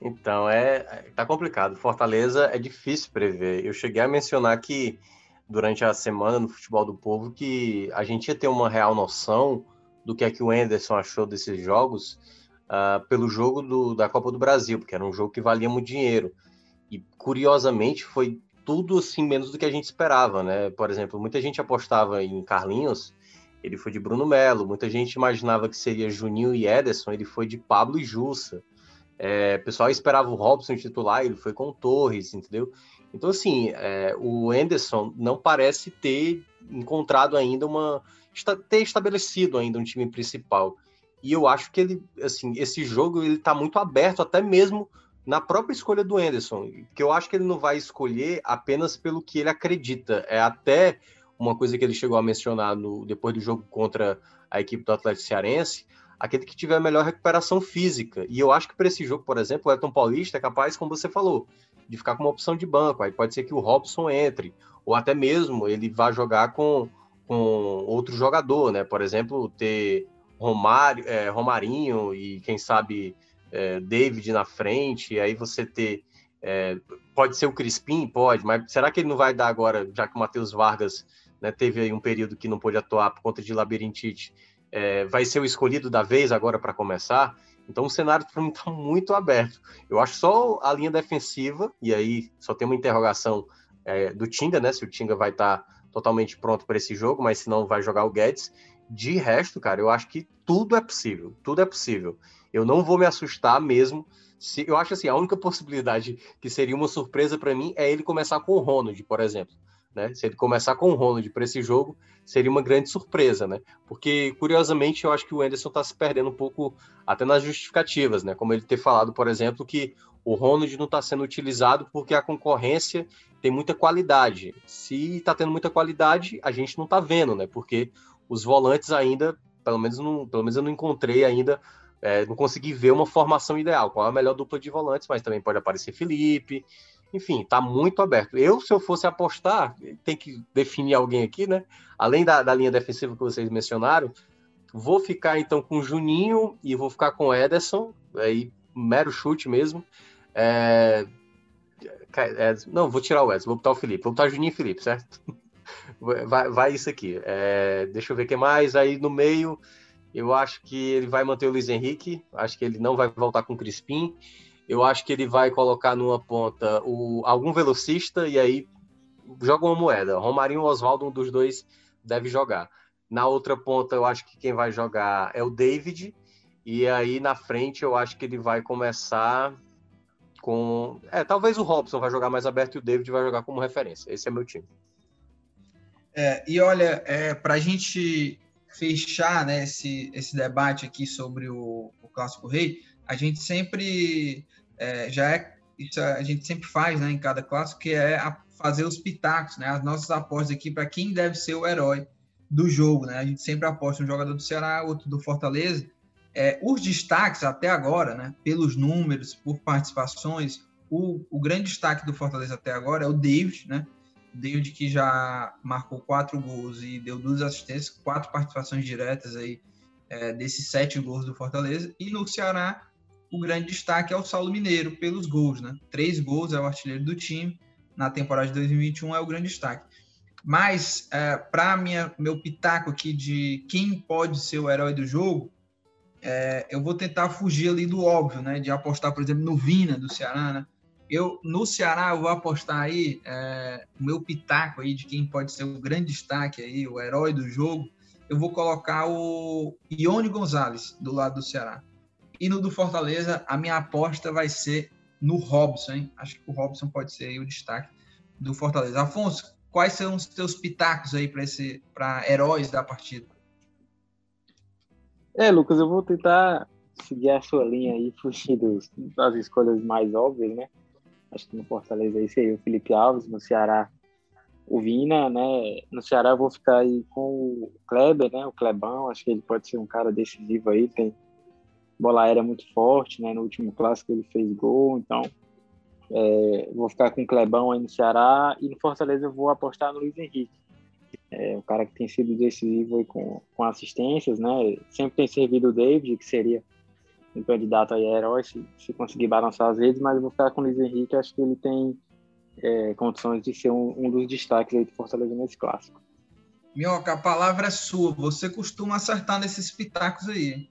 Então, é, tá complicado. Fortaleza é difícil prever. Eu cheguei a mencionar que durante a semana no Futebol do Povo que a gente ia ter uma real noção do que é que o Anderson achou desses jogos uh, pelo jogo do, da Copa do Brasil, porque era um jogo que valia muito dinheiro. E curiosamente foi tudo assim menos do que a gente esperava, né? Por exemplo, muita gente apostava em Carlinhos, ele foi de Bruno Melo. Muita gente imaginava que seria Juninho e Ederson, ele foi de Pablo e Jussa. É, o pessoal esperava o Robson titular, ele foi com o Torres, entendeu? Então, assim, é, o Anderson não parece ter encontrado ainda uma. ter estabelecido ainda um time principal. E eu acho que ele, assim, esse jogo ele tá muito aberto, até mesmo na própria escolha do Anderson, que eu acho que ele não vai escolher apenas pelo que ele acredita. É até uma coisa que ele chegou a mencionar no, depois do jogo contra a equipe do Atlético Cearense, aquele que tiver a melhor recuperação física. E eu acho que para esse jogo, por exemplo, o Elton Paulista é capaz, como você falou, de ficar com uma opção de banco. Aí pode ser que o Robson entre, ou até mesmo ele vá jogar com, com outro jogador, né? Por exemplo, ter Romário, é, Romarinho e quem sabe é, David na frente, aí você ter. É, pode ser o Crispim, pode, mas será que ele não vai dar agora, já que o Matheus Vargas né, teve aí um período que não pôde atuar por conta de labirintite? é, vai ser o escolhido da vez agora para começar. Então o cenário para mim está muito aberto. Eu acho só a linha defensiva, e aí só tem uma interrogação é, do Tinga, né? Se o Tinga vai estar tá totalmente pronto para esse jogo, mas se não vai jogar o Guedes. De resto, cara, eu acho que tudo é possível. Tudo é possível. Eu não vou me assustar mesmo. Se, eu acho assim, a única possibilidade que seria uma surpresa para mim é ele começar com o Ronald, por exemplo. Né? Se ele começar com o Ronald para esse jogo, seria uma grande surpresa, né? Porque, curiosamente, eu acho que o Anderson está se perdendo um pouco até nas justificativas, né? Como ele ter falado, por exemplo, que o Ronald não está sendo utilizado porque a concorrência tem muita qualidade. Se está tendo muita qualidade, a gente não está vendo, né? Porque os volantes ainda, pelo menos, não, pelo menos eu não encontrei ainda, é, não consegui ver uma formação ideal. Qual é a melhor dupla de volantes, mas também pode aparecer Felipe, enfim, está muito aberto. Eu, se eu fosse apostar, tem que definir alguém aqui, né? Além da, da linha defensiva que vocês mencionaram, vou ficar então com Juninho e vou ficar com Ederson, aí mero chute mesmo. É... É, não, vou tirar o Ederson, vou botar o Felipe, vou botar Juninho e Felipe, certo? Vai, vai isso aqui. É... Deixa eu ver o que mais. Aí no meio, eu acho que ele vai manter o Luiz Henrique, acho que ele não vai voltar com o Crispim. Eu acho que ele vai colocar numa ponta o, algum velocista e aí joga uma moeda. Romarinho ou Oswaldo, um dos dois deve jogar. Na outra ponta, eu acho que quem vai jogar é o David. E aí na frente, eu acho que ele vai começar com. É, talvez o Robson vai jogar mais aberto e o David vai jogar como referência. Esse é meu time. É, e olha, é, para a gente fechar né, esse, esse debate aqui sobre o, o Clássico Rei, a gente sempre é, já é isso a gente sempre faz, né, em cada clássico, que é fazer os pitacos, né, as nossas apostas aqui para quem deve ser o herói do jogo, né? A gente sempre aposta um jogador do Ceará, outro do Fortaleza. É, os destaques até agora, né, pelos números, por participações, o, o grande destaque do Fortaleza até agora é o David, né? David que já marcou quatro gols e deu duas assistências, quatro participações diretas aí é, desses sete gols do Fortaleza. E no Ceará, o grande destaque é o Saulo Mineiro, pelos gols, né? Três gols, é o artilheiro do time. Na temporada de 2021 é o grande destaque. Mas, é, para meu pitaco aqui de quem pode ser o herói do jogo, é, eu vou tentar fugir ali do óbvio, né? De apostar, por exemplo, no Vina do Ceará, né? Eu, no Ceará, eu vou apostar aí é, o meu pitaco aí de quem pode ser o grande destaque aí, o herói do jogo. Eu vou colocar o Ione Gonzalez do lado do Ceará. E no do Fortaleza, a minha aposta vai ser no Robson, hein? Acho que o Robson pode ser o destaque do Fortaleza. Afonso, quais são os teus pitacos aí para esse para heróis da partida? É, Lucas, eu vou tentar seguir a sua linha aí, fugir dos, das escolhas mais óbvias, né? Acho que no Fortaleza aí seria o Felipe Alves, no Ceará o Vina, né? No Ceará eu vou ficar aí com o Kleber, né? O Klebão, acho que ele pode ser um cara decisivo aí, tem bola aérea muito forte, né? No último clássico ele fez gol, então é, vou ficar com o Klebão aí no Ceará e no Fortaleza eu vou apostar no Luiz Henrique. É, o cara que tem sido decisivo com, com assistências, né? Sempre tem servido o David, que seria um candidato aí a herói se, se conseguir balançar as redes, mas eu vou ficar com o Luiz Henrique, acho que ele tem é, condições de ser um, um, dos destaques aí do Fortaleza nesse clássico. Minhoca, a palavra é sua. Você costuma acertar nesses pitacos aí.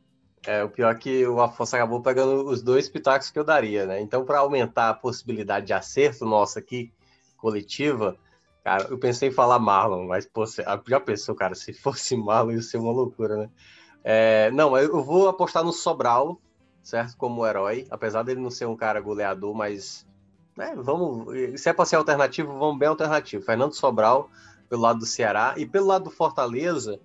É, o pior é que o Afonso acabou pegando os dois pitacos que eu daria, né? Então, para aumentar a possibilidade de acerto nossa aqui, coletiva, cara, eu pensei em falar Marlon, mas pô, já pensou, cara, se fosse Marlon ia ser uma loucura, né? É, não, eu vou apostar no Sobral, certo? Como herói, apesar dele não ser um cara goleador, mas né, vamos, se é para ser alternativo, vamos bem alternativo. Fernando Sobral pelo lado do Ceará e pelo lado do Fortaleza,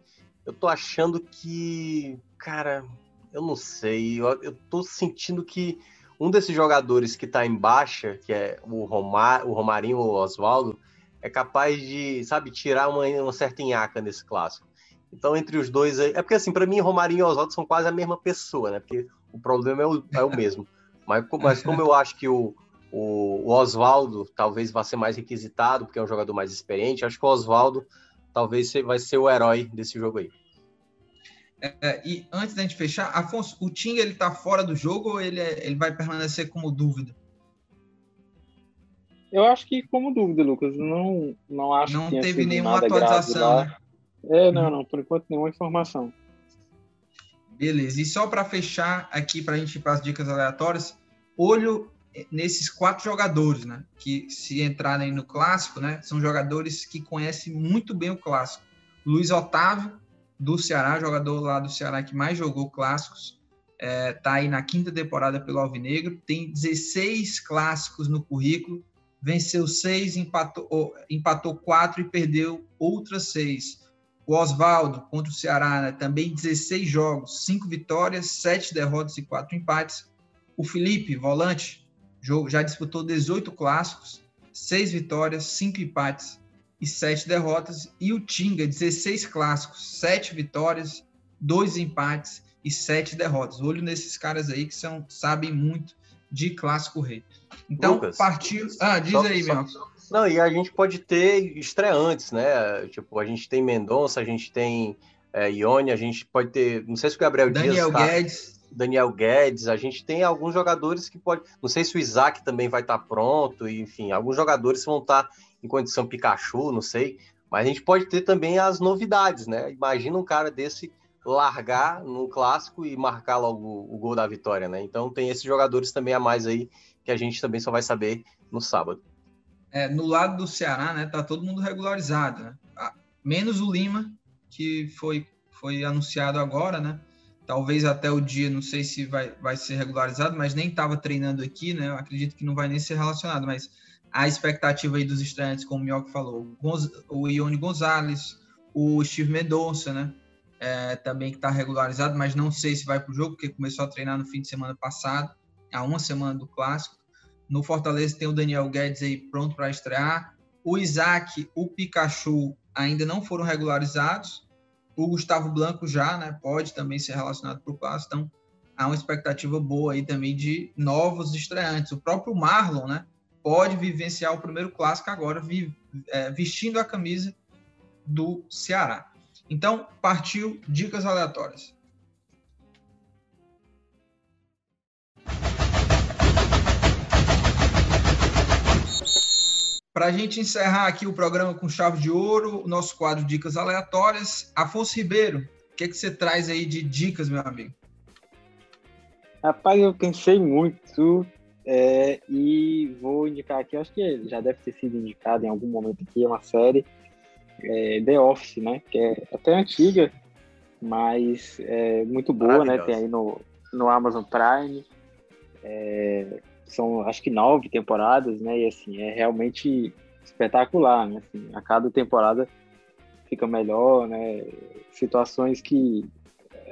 eu tô achando que, cara, eu não sei, eu, eu tô sentindo que um desses jogadores que tá em baixa, que é o, Romar, o Romarinho ou o Oswaldo, é capaz de, sabe, tirar uma, uma certa enhaca nesse clássico. Então, entre os dois aí. É porque, assim, para mim, Romarinho e Oswaldo são quase a mesma pessoa, né? Porque o problema é o, é o mesmo. Mas, mas como eu acho que o, o, Oswaldo talvez vá ser mais requisitado, porque é um jogador mais experiente. Acho que o Oswaldo talvez vai ser o herói desse jogo aí. É, e antes da gente fechar, Afonso, o Tinga ele tá fora do jogo ou ele, é, ele vai permanecer como dúvida? Eu acho que como dúvida, Lucas. Não, não acho não que teve nenhuma atualização, né? É, não, não. Por enquanto, nenhuma informação. Beleza. E só para fechar aqui, para a gente ir para as dicas aleatórias, olho nesses quatro jogadores, né? Que se entrarem no clássico, né? São jogadores que conhecem muito bem o clássico. Luiz Otávio, do Ceará, jogador lá do Ceará que mais jogou clássicos, é, tá aí na quinta temporada pelo Alvinegro, tem 16 clássicos no currículo, venceu seis, empatou, empatou quatro e perdeu outras seis. O Oswaldo contra o Ceará, né, também 16 jogos, cinco vitórias, sete derrotas e quatro empates. O Felipe, volante, já disputou 18 clássicos, 6 vitórias, 5 empates e 7 derrotas. E o Tinga, 16 clássicos, 7 vitórias, 2 empates e 7 derrotas. Olho nesses caras aí que são, sabem muito de clássico rei. Então, Lucas, partiu. Ah, diz só, aí, meu. Não, e a gente pode ter estreantes, né? Tipo, a gente tem Mendonça, a gente tem é, Ione, a gente pode ter. Não sei se o Gabriel Daniel Dias. Daniel tá... Guedes. Daniel Guedes, a gente tem alguns jogadores que pode. Não sei se o Isaac também vai estar tá pronto, enfim, alguns jogadores vão estar tá em condição Pikachu, não sei. Mas a gente pode ter também as novidades, né? Imagina um cara desse largar no clássico e marcar logo o gol da vitória, né? Então tem esses jogadores também a mais aí que a gente também só vai saber no sábado. É, no lado do Ceará, né, tá todo mundo regularizado, né? Menos o Lima, que foi, foi anunciado agora, né? talvez até o dia, não sei se vai, vai ser regularizado, mas nem estava treinando aqui, né? Eu acredito que não vai nem ser relacionado, mas a expectativa aí dos estreantes, como o Mioca falou, o Ione Gonzalez, o Steve Mendonça, né? É, também que está regularizado, mas não sei se vai para o jogo, porque começou a treinar no fim de semana passado, há uma semana do clássico. No Fortaleza tem o Daniel Guedes aí pronto para estrear. O Isaac, o Pikachu ainda não foram regularizados. O Gustavo Blanco já, né, pode também ser relacionado para o clássico, então há uma expectativa boa aí também de novos estreantes. O próprio Marlon, né, pode vivenciar o primeiro clássico agora, vi, é, vestindo a camisa do Ceará. Então, partiu dicas aleatórias. Para a gente encerrar aqui o programa com chave de ouro, o nosso quadro Dicas Aleatórias. Afonso Ribeiro, o que, é que você traz aí de dicas, meu amigo? Rapaz, eu pensei muito é, e vou indicar aqui, acho que já deve ter sido indicado em algum momento aqui, é uma série é, The Office, né? Que é até antiga, mas é muito boa, né? Tem aí no, no Amazon Prime. É, são acho que nove temporadas, né? E assim, é realmente espetacular, né? Assim, a cada temporada fica melhor, né? Situações que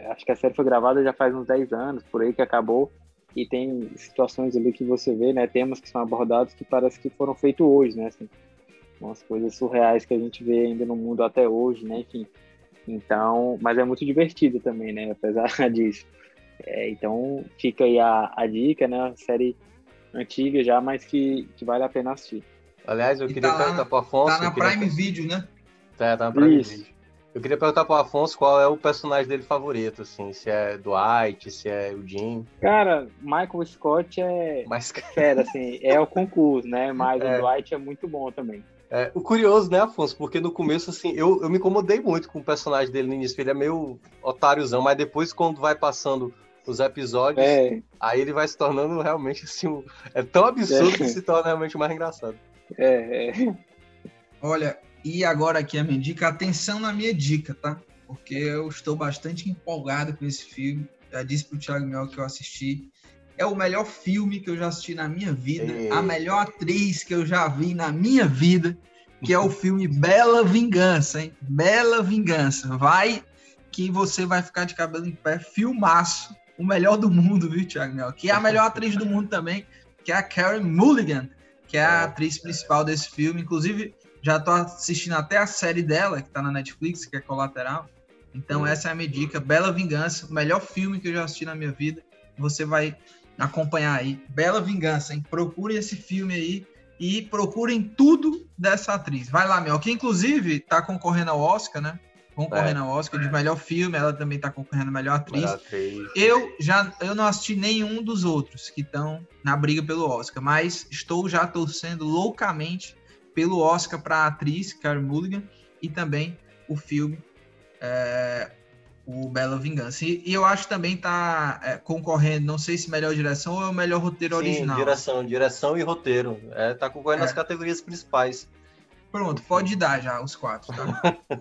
acho que a série foi gravada já faz uns 10 anos, por aí que acabou, e tem situações ali que você vê, né? Temas que são abordados que parece que foram feitos hoje, né? Assim, umas coisas surreais que a gente vê ainda no mundo até hoje, né? Enfim. Então, mas é muito divertido também, né? Apesar disso. É, então, fica aí a, a dica, né? Série antiga já, mas que, que vale a pena assistir. Aliás, eu e queria tá perguntar para Afonso. Tá na Prime Video, né? Tá, tá na Prime Isso. Video. Eu queria perguntar pro Afonso qual é o personagem dele favorito, assim, se é Dwight, se é o Jim. Cara, Michael Scott é Mas... fera, assim, é o concurso, né? Mas é. o Dwight é muito bom também. É, o curioso, né, Afonso? Porque no começo, assim, eu, eu me incomodei muito com o personagem dele no início. Ele é meio otáriozão, mas depois, quando vai passando os episódios, é. aí ele vai se tornando realmente, assim, um... é tão absurdo é. que se torna realmente mais engraçado. É, é. Olha, e agora aqui a minha dica, atenção na minha dica, tá? Porque eu estou bastante empolgado com esse filme. Já disse pro Thiago Mel que eu assisti. É o melhor filme que eu já assisti na minha vida, Ei. a melhor atriz que eu já vi na minha vida, que é o filme Bela Vingança, hein? Bela Vingança. Vai que você vai ficar de cabelo em pé, filmaço. O melhor do mundo, viu, Thiago Mel? Que é a melhor atriz do mundo também, que é a Karen Mulligan, que é a atriz principal desse filme. Inclusive, já tô assistindo até a série dela, que tá na Netflix, que é Colateral. Então, essa é a minha dica. Bela Vingança, o melhor filme que eu já assisti na minha vida. Você vai acompanhar aí. Bela Vingança, hein? Procure esse filme aí e procurem tudo dessa atriz. Vai lá, meu. Que inclusive tá concorrendo ao Oscar, né? Concorrendo é, ao Oscar é. de melhor filme, ela também tá concorrendo a melhor atriz. melhor atriz. Eu já eu não assisti nenhum dos outros que estão na briga pelo Oscar, mas estou já torcendo loucamente pelo Oscar para a atriz Carey Mulligan e também o filme é, o Bela Vingança. E, e, eu acho que também tá é, concorrendo, não sei se melhor direção ou é o melhor roteiro Sim, original. direção, direção e roteiro. É, tá concorrendo é. nas categorias principais. Pronto, pode dar já os quatro, tá?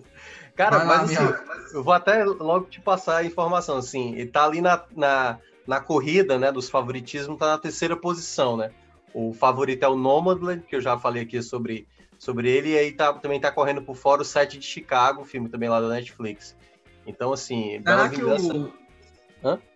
Cara, Vai mas lá, assim, eu vou até logo te passar a informação, assim, ele tá ali na, na, na corrida, né, dos favoritismos, tá na terceira posição, né? O favorito é o Nomadland, que eu já falei aqui sobre, sobre ele, e aí tá, também tá correndo por fora o 7 de Chicago, filme também lá da Netflix. Então, assim, será que o...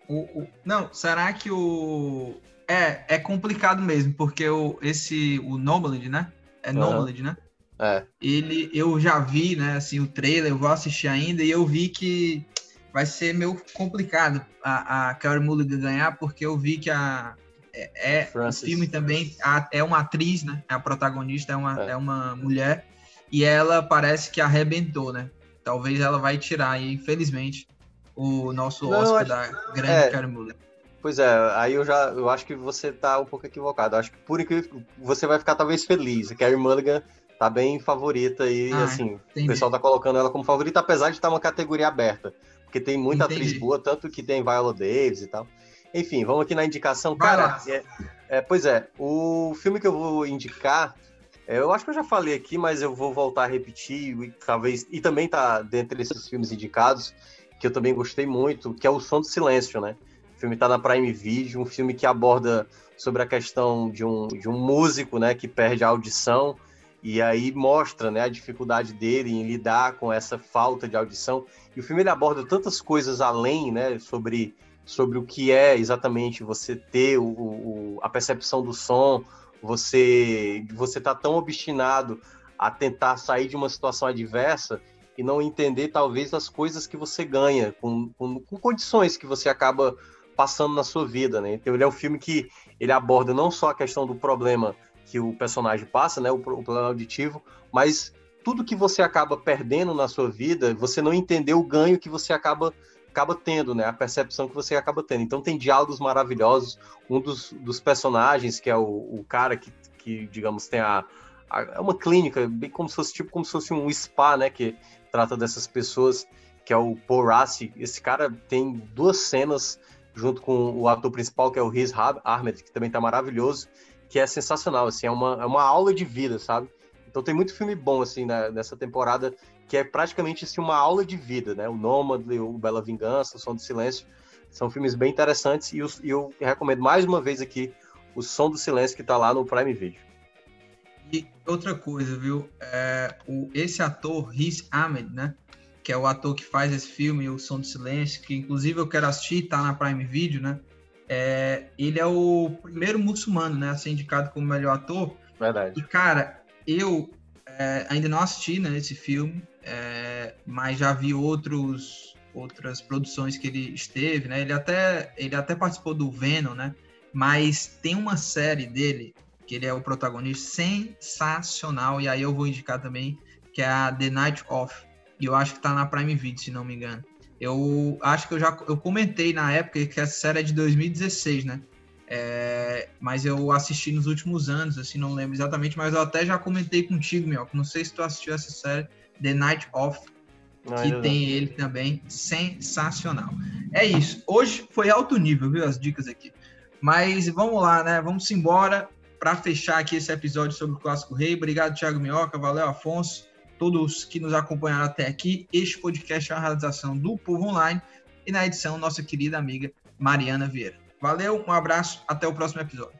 O, o... Não, será que o... É, é complicado mesmo, porque o, esse, o Nomadland, né? É Nomadland, uhum. né? É. Ele, eu já vi, né, assim, o trailer, eu vou assistir ainda, e eu vi que vai ser meio complicado a, a Carey Mulligan ganhar, porque eu vi que a, é, é o filme também a, é uma atriz, né? A protagonista é uma, é. é. uma mulher e ela parece que arrebentou, né? Talvez ela vai tirar aí, infelizmente, o nosso Não, Oscar acho... da grande é. Karen Mulligan. Pois é, aí eu já eu acho que você tá um pouco equivocado. Eu acho que por incrível você vai ficar talvez feliz. A Carrie Mulligan tá bem favorita e ah, assim, entendi. o pessoal tá colocando ela como favorita, apesar de estar uma categoria aberta. Porque tem muita entendi. atriz boa, tanto que tem Viola Davis e tal. Enfim, vamos aqui na indicação. Cara, é, é, pois é, o filme que eu vou indicar, é, eu acho que eu já falei aqui, mas eu vou voltar a repetir, e, talvez, e também tá dentre esses filmes indicados, que eu também gostei muito, que é O Som do Silêncio, né? O filme tá na Prime Video, um filme que aborda sobre a questão de um, de um músico, né, que perde a audição, e aí mostra, né, a dificuldade dele em lidar com essa falta de audição. E o filme ele aborda tantas coisas além, né, sobre sobre o que é exatamente você ter o, o, a percepção do som, você você tá tão obstinado a tentar sair de uma situação adversa e não entender talvez as coisas que você ganha com, com, com condições que você acaba passando na sua vida, né? Então ele é um filme que ele aborda não só a questão do problema que o personagem passa, né, o, o problema auditivo, mas tudo que você acaba perdendo na sua vida, você não entendeu o ganho que você acaba acaba tendo, né? A percepção que você acaba tendo. Então tem diálogos maravilhosos. Um dos, dos personagens, que é o, o cara que, que, digamos, tem a, É uma clínica, bem como se fosse tipo como se fosse um spa, né? Que trata dessas pessoas, que é o Paul Rassi. Esse cara tem duas cenas junto com o ator principal, que é o Riz Ahmed, que também tá maravilhoso, que é sensacional, assim, é uma, é uma aula de vida, sabe? Então tem muito filme bom, assim, né, nessa temporada que é praticamente assim, uma aula de vida, né? O Nômade, o Bela Vingança, o Som do Silêncio, são filmes bem interessantes e eu, eu recomendo mais uma vez aqui o Som do Silêncio que está lá no Prime Video. E outra coisa, viu? É, o, esse ator, Riz Ahmed, né? Que é o ator que faz esse filme, O Som do Silêncio, que inclusive eu quero assistir, tá na Prime Video, né? É, ele é o primeiro muçulmano, né? A ser indicado como melhor ator. Verdade. E, cara, eu é, ainda não assisti né, esse filme, é, mas já vi outros, outras produções que ele esteve, né? Ele até, ele até participou do Venom, né? Mas tem uma série dele, que ele é o protagonista, sensacional, e aí eu vou indicar também, que é a The Night Off. E eu acho que tá na Prime Video, se não me engano. Eu acho que eu já eu comentei na época que essa série é de 2016, né? É, mas eu assisti nos últimos anos, assim, não lembro exatamente, mas eu até já comentei contigo, meu, não sei se tu assistiu essa série, The Night Off, não, que tem não. ele também, sensacional. É isso, hoje foi alto nível, viu, as dicas aqui. Mas vamos lá, né, vamos embora para fechar aqui esse episódio sobre o Clássico Rei. Obrigado, Thiago Minhoca, valeu, Afonso, todos que nos acompanharam até aqui. Este podcast é uma realização do Povo Online e na edição, nossa querida amiga Mariana Vieira. Valeu, um abraço, até o próximo episódio.